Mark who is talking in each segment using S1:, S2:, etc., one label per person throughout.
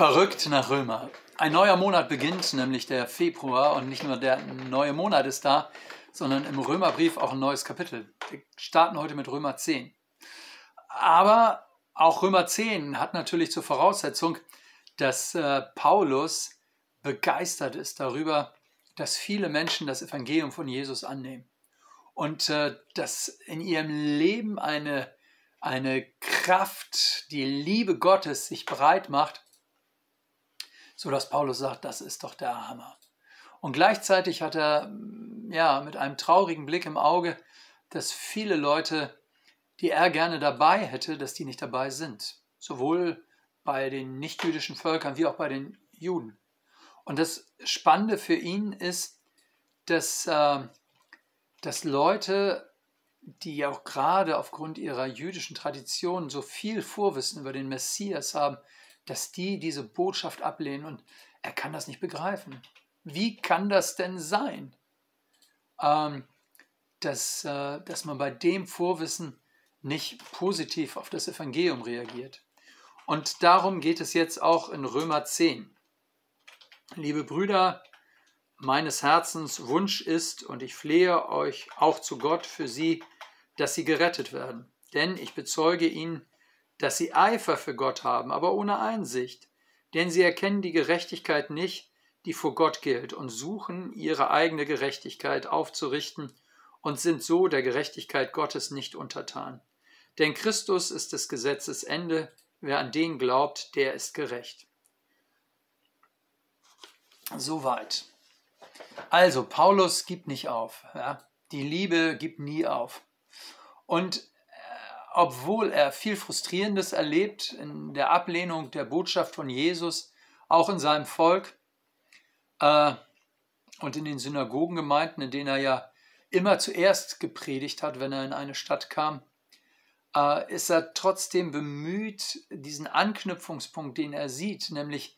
S1: Verrückt nach Römer. Ein neuer Monat beginnt, nämlich der Februar, und nicht nur der neue Monat ist da, sondern im Römerbrief auch ein neues Kapitel. Wir starten heute mit Römer 10. Aber auch Römer 10 hat natürlich zur Voraussetzung, dass äh, Paulus begeistert ist darüber, dass viele Menschen das Evangelium von Jesus annehmen und äh, dass in ihrem Leben eine, eine Kraft, die Liebe Gottes sich breit macht, sodass Paulus sagt, das ist doch der Hammer. Und gleichzeitig hat er ja mit einem traurigen Blick im Auge, dass viele Leute, die er gerne dabei hätte, dass die nicht dabei sind. Sowohl bei den nichtjüdischen Völkern wie auch bei den Juden. Und das Spannende für ihn ist, dass, äh, dass Leute, die ja auch gerade aufgrund ihrer jüdischen Tradition so viel Vorwissen über den Messias haben, dass die diese Botschaft ablehnen und er kann das nicht begreifen. Wie kann das denn sein, ähm, dass, äh, dass man bei dem Vorwissen nicht positiv auf das Evangelium reagiert? Und darum geht es jetzt auch in Römer 10. Liebe Brüder, meines Herzens Wunsch ist, und ich flehe euch auch zu Gott für sie, dass sie gerettet werden. Denn ich bezeuge ihnen, dass sie Eifer für Gott haben, aber ohne Einsicht. Denn sie erkennen die Gerechtigkeit nicht, die vor Gott gilt, und suchen ihre eigene Gerechtigkeit aufzurichten und sind so der Gerechtigkeit Gottes nicht untertan. Denn Christus ist des Gesetzes Ende, wer an den glaubt, der ist gerecht. Soweit. Also, Paulus gibt nicht auf. Ja? Die Liebe gibt nie auf. Und obwohl er viel Frustrierendes erlebt in der Ablehnung der Botschaft von Jesus, auch in seinem Volk äh, und in den Synagogengemeinden, in denen er ja immer zuerst gepredigt hat, wenn er in eine Stadt kam, äh, ist er trotzdem bemüht, diesen Anknüpfungspunkt, den er sieht, nämlich,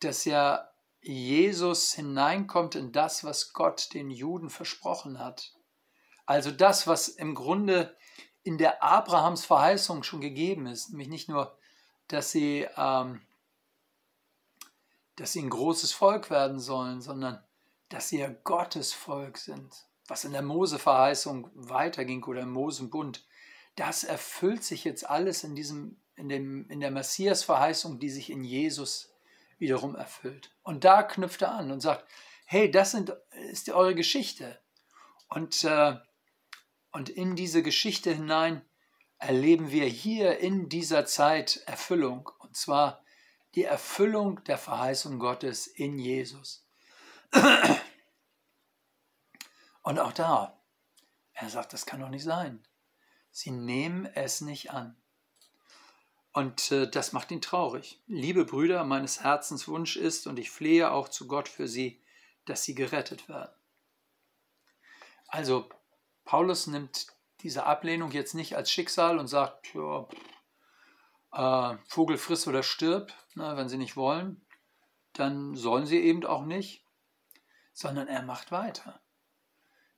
S1: dass ja Jesus hineinkommt in das, was Gott den Juden versprochen hat. Also das, was im Grunde in der Abrahams Verheißung schon gegeben ist, nämlich nicht nur, dass sie, ähm, dass sie ein großes Volk werden sollen, sondern dass sie ja Gottes Volk sind, was in der Mose-Verheißung weiterging oder im Mosenbund. Das erfüllt sich jetzt alles in, diesem, in, dem, in der Messias-Verheißung, die sich in Jesus wiederum erfüllt. Und da knüpft er an und sagt, hey, das sind, ist eure Geschichte. Und, äh, und in diese Geschichte hinein erleben wir hier in dieser Zeit Erfüllung. Und zwar die Erfüllung der Verheißung Gottes in Jesus. Und auch da, er sagt, das kann doch nicht sein. Sie nehmen es nicht an. Und äh, das macht ihn traurig. Liebe Brüder, meines Herzens Wunsch ist, und ich flehe auch zu Gott für sie, dass sie gerettet werden. Also, Paulus nimmt diese Ablehnung jetzt nicht als Schicksal und sagt, ja, äh, Vogel friss oder stirb, ne, wenn sie nicht wollen, dann sollen sie eben auch nicht, sondern er macht weiter.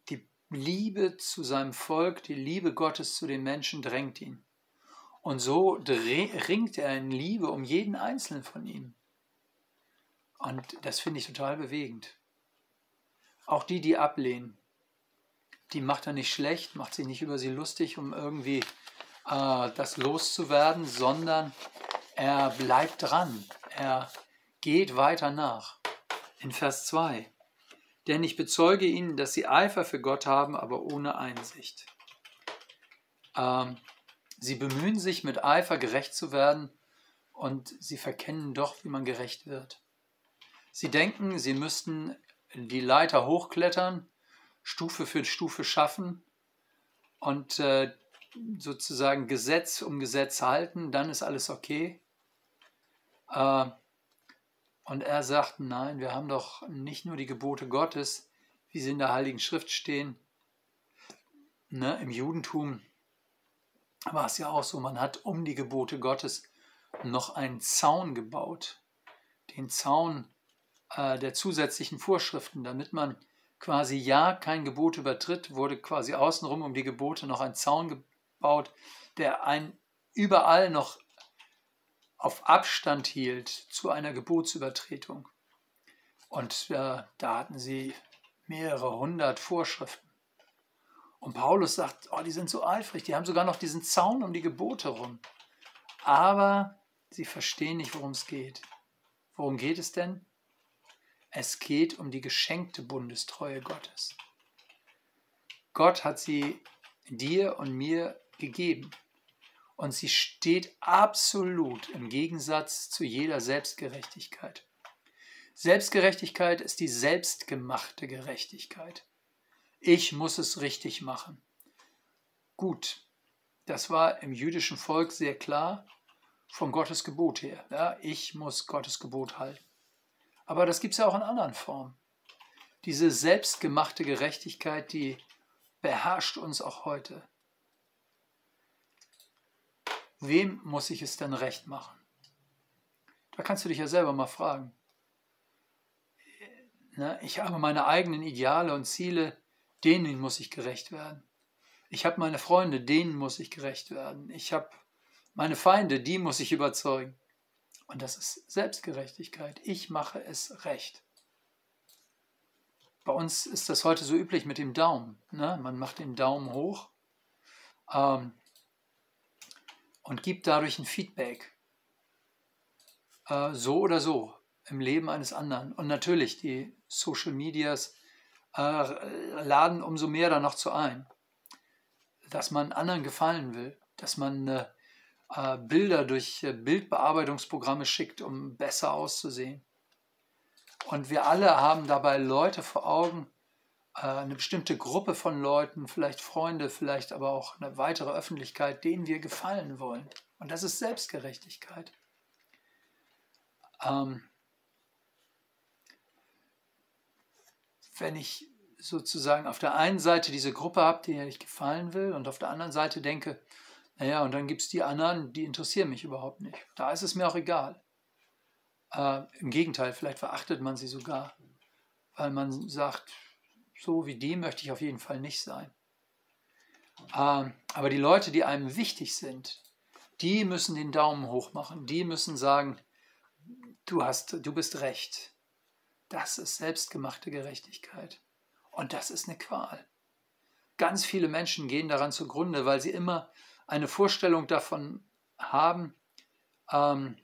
S1: Die Liebe zu seinem Volk, die Liebe Gottes zu den Menschen drängt ihn. Und so ringt er in Liebe um jeden einzelnen von ihnen. Und das finde ich total bewegend. Auch die, die ablehnen, die macht er nicht schlecht, macht sich nicht über sie lustig, um irgendwie äh, das loszuwerden, sondern er bleibt dran. Er geht weiter nach. In Vers 2. Denn ich bezeuge ihnen, dass sie Eifer für Gott haben, aber ohne Einsicht. Ähm, Sie bemühen sich mit Eifer gerecht zu werden und sie verkennen doch, wie man gerecht wird. Sie denken, sie müssten die Leiter hochklettern, Stufe für Stufe schaffen und äh, sozusagen Gesetz um Gesetz halten, dann ist alles okay. Äh, und er sagt, nein, wir haben doch nicht nur die Gebote Gottes, wie sie in der Heiligen Schrift stehen. Ne, Im Judentum war es ja auch so, man hat um die Gebote Gottes noch einen Zaun gebaut. Den Zaun äh, der zusätzlichen Vorschriften, damit man quasi ja kein Gebot übertritt, wurde quasi außenrum um die Gebote noch ein Zaun gebaut, der ein überall noch auf Abstand hielt zu einer Gebotsübertretung. Und äh, da hatten sie mehrere hundert Vorschriften. Und Paulus sagt, oh, die sind so eifrig, die haben sogar noch diesen Zaun um die Gebote rum. Aber sie verstehen nicht, worum es geht. Worum geht es denn? Es geht um die geschenkte Bundestreue Gottes. Gott hat sie dir und mir gegeben. Und sie steht absolut im Gegensatz zu jeder Selbstgerechtigkeit. Selbstgerechtigkeit ist die selbstgemachte Gerechtigkeit. Ich muss es richtig machen. Gut, das war im jüdischen Volk sehr klar von Gottes Gebot her. Ja, ich muss Gottes Gebot halten. Aber das gibt es ja auch in anderen Formen. Diese selbstgemachte Gerechtigkeit, die beherrscht uns auch heute. Wem muss ich es denn recht machen? Da kannst du dich ja selber mal fragen. Ich habe meine eigenen Ideale und Ziele, denen muss ich gerecht werden. Ich habe meine Freunde, denen muss ich gerecht werden. Ich habe meine Feinde, die muss ich überzeugen. Und das ist Selbstgerechtigkeit. Ich mache es recht. Bei uns ist das heute so üblich mit dem Daumen. Ne? Man macht den Daumen hoch ähm, und gibt dadurch ein Feedback. Äh, so oder so im Leben eines anderen. Und natürlich, die Social Medias äh, laden umso mehr dann noch zu ein, dass man anderen gefallen will, dass man äh, äh, Bilder durch äh, Bildbearbeitungsprogramme schickt, um besser auszusehen. Und wir alle haben dabei Leute vor Augen, äh, eine bestimmte Gruppe von Leuten, vielleicht Freunde, vielleicht aber auch eine weitere Öffentlichkeit, denen wir gefallen wollen. Und das ist Selbstgerechtigkeit. Ähm, wenn ich sozusagen auf der einen Seite diese Gruppe habe, die ich gefallen will, und auf der anderen Seite denke, naja, und dann gibt es die anderen, die interessieren mich überhaupt nicht. Da ist es mir auch egal. Äh, Im Gegenteil, vielleicht verachtet man sie sogar, weil man sagt, so wie die möchte ich auf jeden Fall nicht sein. Äh, aber die Leute, die einem wichtig sind, die müssen den Daumen hoch machen. Die müssen sagen, du, hast, du bist recht. Das ist selbstgemachte Gerechtigkeit. Und das ist eine Qual. Ganz viele Menschen gehen daran zugrunde, weil sie immer eine Vorstellung davon haben, ähm,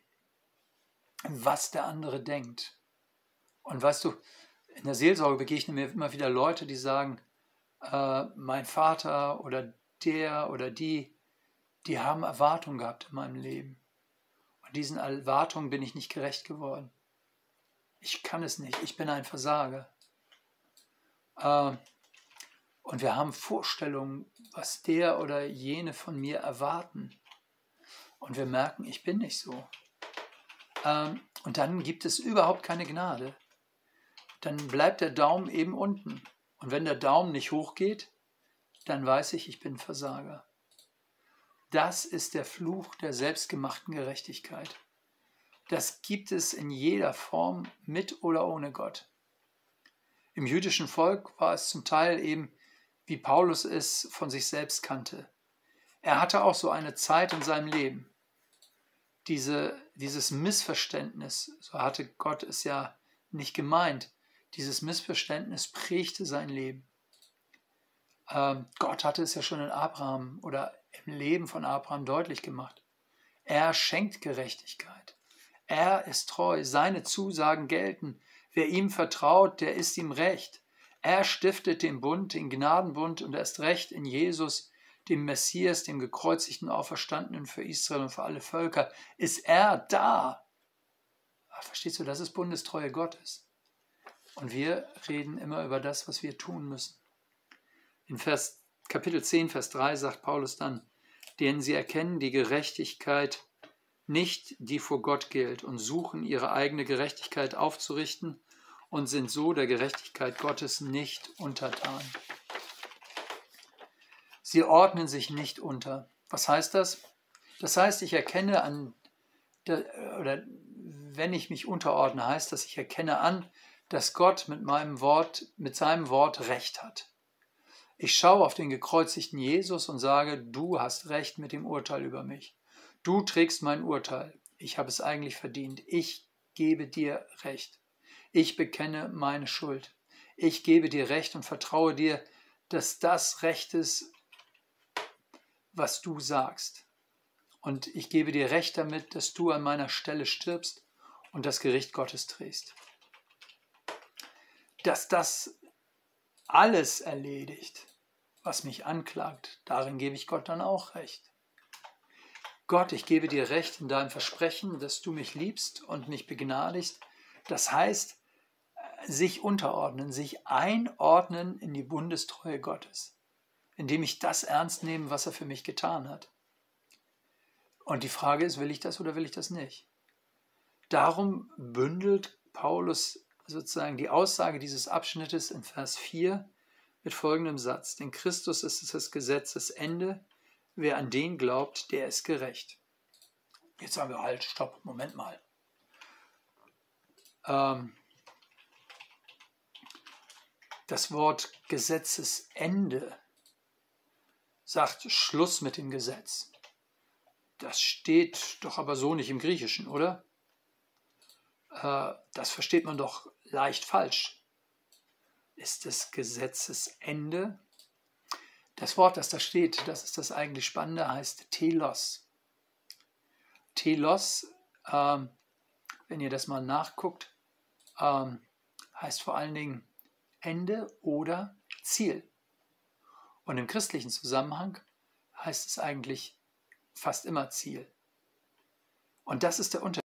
S1: was der andere denkt. Und weißt du, in der Seelsorge begegnen mir immer wieder Leute, die sagen, äh, mein Vater oder der oder die, die haben Erwartungen gehabt in meinem Leben. Und diesen Erwartungen bin ich nicht gerecht geworden. Ich kann es nicht, ich bin ein Versager. Äh, und wir haben Vorstellungen, was der oder jene von mir erwarten. Und wir merken, ich bin nicht so. Ähm, und dann gibt es überhaupt keine Gnade. Dann bleibt der Daumen eben unten. Und wenn der Daumen nicht hochgeht, dann weiß ich, ich bin Versager. Das ist der Fluch der selbstgemachten Gerechtigkeit. Das gibt es in jeder Form mit oder ohne Gott. Im jüdischen Volk war es zum Teil eben, wie Paulus es von sich selbst kannte. Er hatte auch so eine Zeit in seinem Leben. Diese, dieses Missverständnis, so hatte Gott es ja nicht gemeint, dieses Missverständnis prägte sein Leben. Ähm, Gott hatte es ja schon in Abraham oder im Leben von Abraham deutlich gemacht. Er schenkt Gerechtigkeit. Er ist treu, seine Zusagen gelten. Wer ihm vertraut, der ist ihm recht. Er stiftet den Bund, den Gnadenbund und erst recht in Jesus, dem Messias, dem gekreuzigten Auferstandenen für Israel und für alle Völker, ist er da. Ah, verstehst du, das ist Bundestreue Gottes. Und wir reden immer über das, was wir tun müssen. In Vers, Kapitel 10, Vers 3 sagt Paulus dann, denn sie erkennen die Gerechtigkeit nicht, die vor Gott gilt, und suchen ihre eigene Gerechtigkeit aufzurichten und sind so der Gerechtigkeit Gottes nicht untertan. Sie ordnen sich nicht unter. Was heißt das? Das heißt, ich erkenne an, oder wenn ich mich unterordne, heißt das, ich erkenne an, dass Gott mit meinem Wort, mit seinem Wort Recht hat. Ich schaue auf den gekreuzigten Jesus und sage, du hast Recht mit dem Urteil über mich. Du trägst mein Urteil. ich habe es eigentlich verdient. Ich gebe dir Recht. Ich bekenne meine Schuld. Ich gebe dir Recht und vertraue dir, dass das Recht ist, was du sagst. Und ich gebe dir Recht damit, dass du an meiner Stelle stirbst und das Gericht Gottes trägst. Dass das alles erledigt, was mich anklagt, darin gebe ich Gott dann auch Recht. Gott, ich gebe dir Recht in deinem Versprechen, dass du mich liebst und mich begnadigst. Das heißt, sich unterordnen, sich einordnen in die Bundestreue Gottes, indem ich das ernst nehme, was er für mich getan hat. Und die Frage ist, will ich das oder will ich das nicht? Darum bündelt Paulus sozusagen die Aussage dieses Abschnittes in Vers 4 mit folgendem Satz. Denn Christus ist das Gesetzesende. Wer an den glaubt, der ist gerecht. Jetzt sagen wir halt, stopp, Moment mal. Ähm, das Wort Gesetzesende sagt Schluss mit dem Gesetz. Das steht doch aber so nicht im Griechischen, oder? Äh, das versteht man doch leicht falsch. Ist das Gesetzesende? Das Wort, das da steht, das ist das eigentlich Spannende, heißt Telos. Telos, ähm, wenn ihr das mal nachguckt, ähm, heißt vor allen Dingen Ende oder Ziel. Und im christlichen Zusammenhang heißt es eigentlich fast immer Ziel. Und das ist der Unterschied.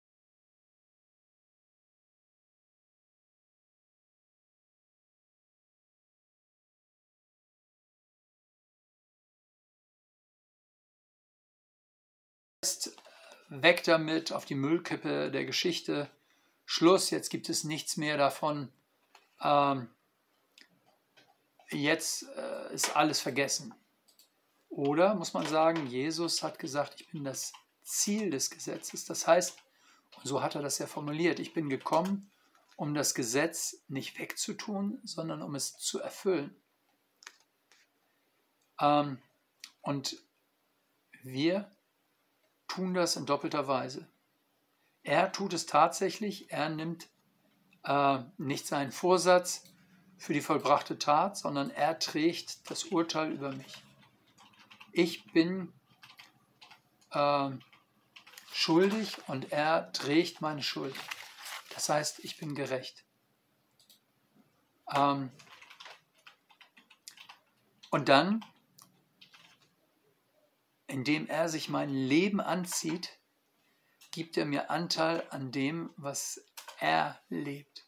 S1: weg damit auf die Müllkippe der Geschichte. Schluss, jetzt gibt es nichts mehr davon. Ähm, jetzt äh, ist alles vergessen. Oder muss man sagen, Jesus hat gesagt, ich bin das Ziel des Gesetzes. Das heißt, und so hat er das ja formuliert, ich bin gekommen, um das Gesetz nicht wegzutun, sondern um es zu erfüllen. Ähm, und wir tun das in doppelter Weise. Er tut es tatsächlich, er nimmt äh, nicht seinen Vorsatz für die vollbrachte Tat, sondern er trägt das Urteil über mich. Ich bin äh, schuldig und er trägt meine Schuld. Das heißt, ich bin gerecht. Ähm, und dann indem er sich mein Leben anzieht, gibt er mir Anteil an dem, was er lebt.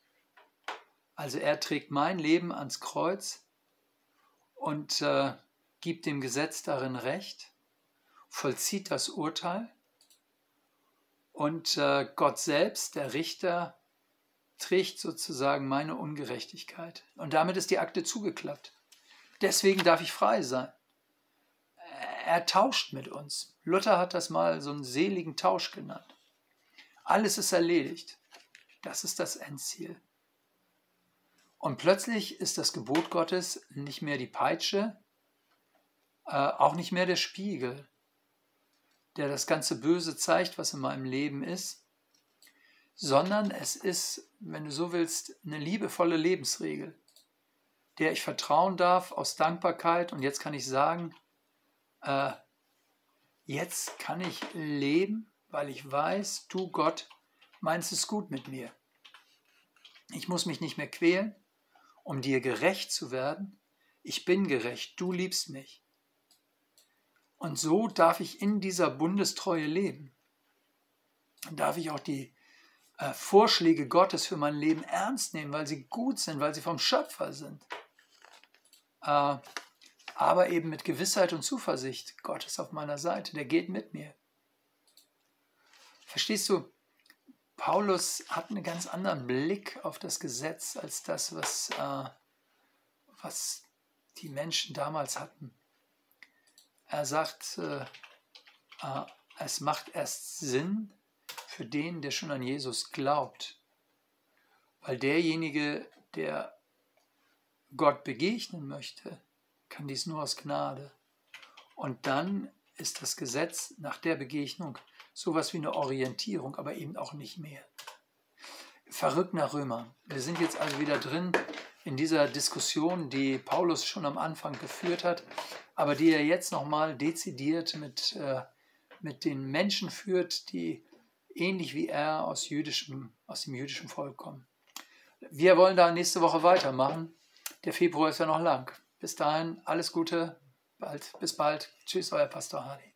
S1: Also er trägt mein Leben ans Kreuz und äh, gibt dem Gesetz darin Recht, vollzieht das Urteil und äh, Gott selbst, der Richter, trägt sozusagen meine Ungerechtigkeit. Und damit ist die Akte zugeklappt. Deswegen darf ich frei sein er tauscht mit uns. Luther hat das mal so einen seligen Tausch genannt. Alles ist erledigt. Das ist das Endziel. Und plötzlich ist das Gebot Gottes nicht mehr die Peitsche, äh, auch nicht mehr der Spiegel, der das ganze Böse zeigt, was in meinem Leben ist, sondern es ist, wenn du so willst, eine liebevolle Lebensregel, der ich vertrauen darf aus Dankbarkeit. Und jetzt kann ich sagen, äh, jetzt kann ich leben, weil ich weiß, du Gott meinst es gut mit mir. Ich muss mich nicht mehr quälen, um dir gerecht zu werden. Ich bin gerecht, du liebst mich. Und so darf ich in dieser Bundestreue leben. Dann darf ich auch die äh, Vorschläge Gottes für mein Leben ernst nehmen, weil sie gut sind, weil sie vom Schöpfer sind. Äh, aber eben mit Gewissheit und Zuversicht. Gott ist auf meiner Seite, der geht mit mir. Verstehst du? Paulus hat einen ganz anderen Blick auf das Gesetz als das, was, äh, was die Menschen damals hatten. Er sagt, äh, äh, es macht erst Sinn für den, der schon an Jesus glaubt. Weil derjenige, der Gott begegnen möchte, kann dies nur aus Gnade. Und dann ist das Gesetz nach der Begegnung sowas wie eine Orientierung, aber eben auch nicht mehr. Verrückter Römer. Wir sind jetzt also wieder drin in dieser Diskussion, die Paulus schon am Anfang geführt hat, aber die er jetzt nochmal dezidiert mit, äh, mit den Menschen führt, die ähnlich wie er aus, jüdischem, aus dem jüdischen Volk kommen. Wir wollen da nächste Woche weitermachen. Der Februar ist ja noch lang. Bis dahin, alles Gute, bald, bis bald. Tschüss, euer Pastor Hardy.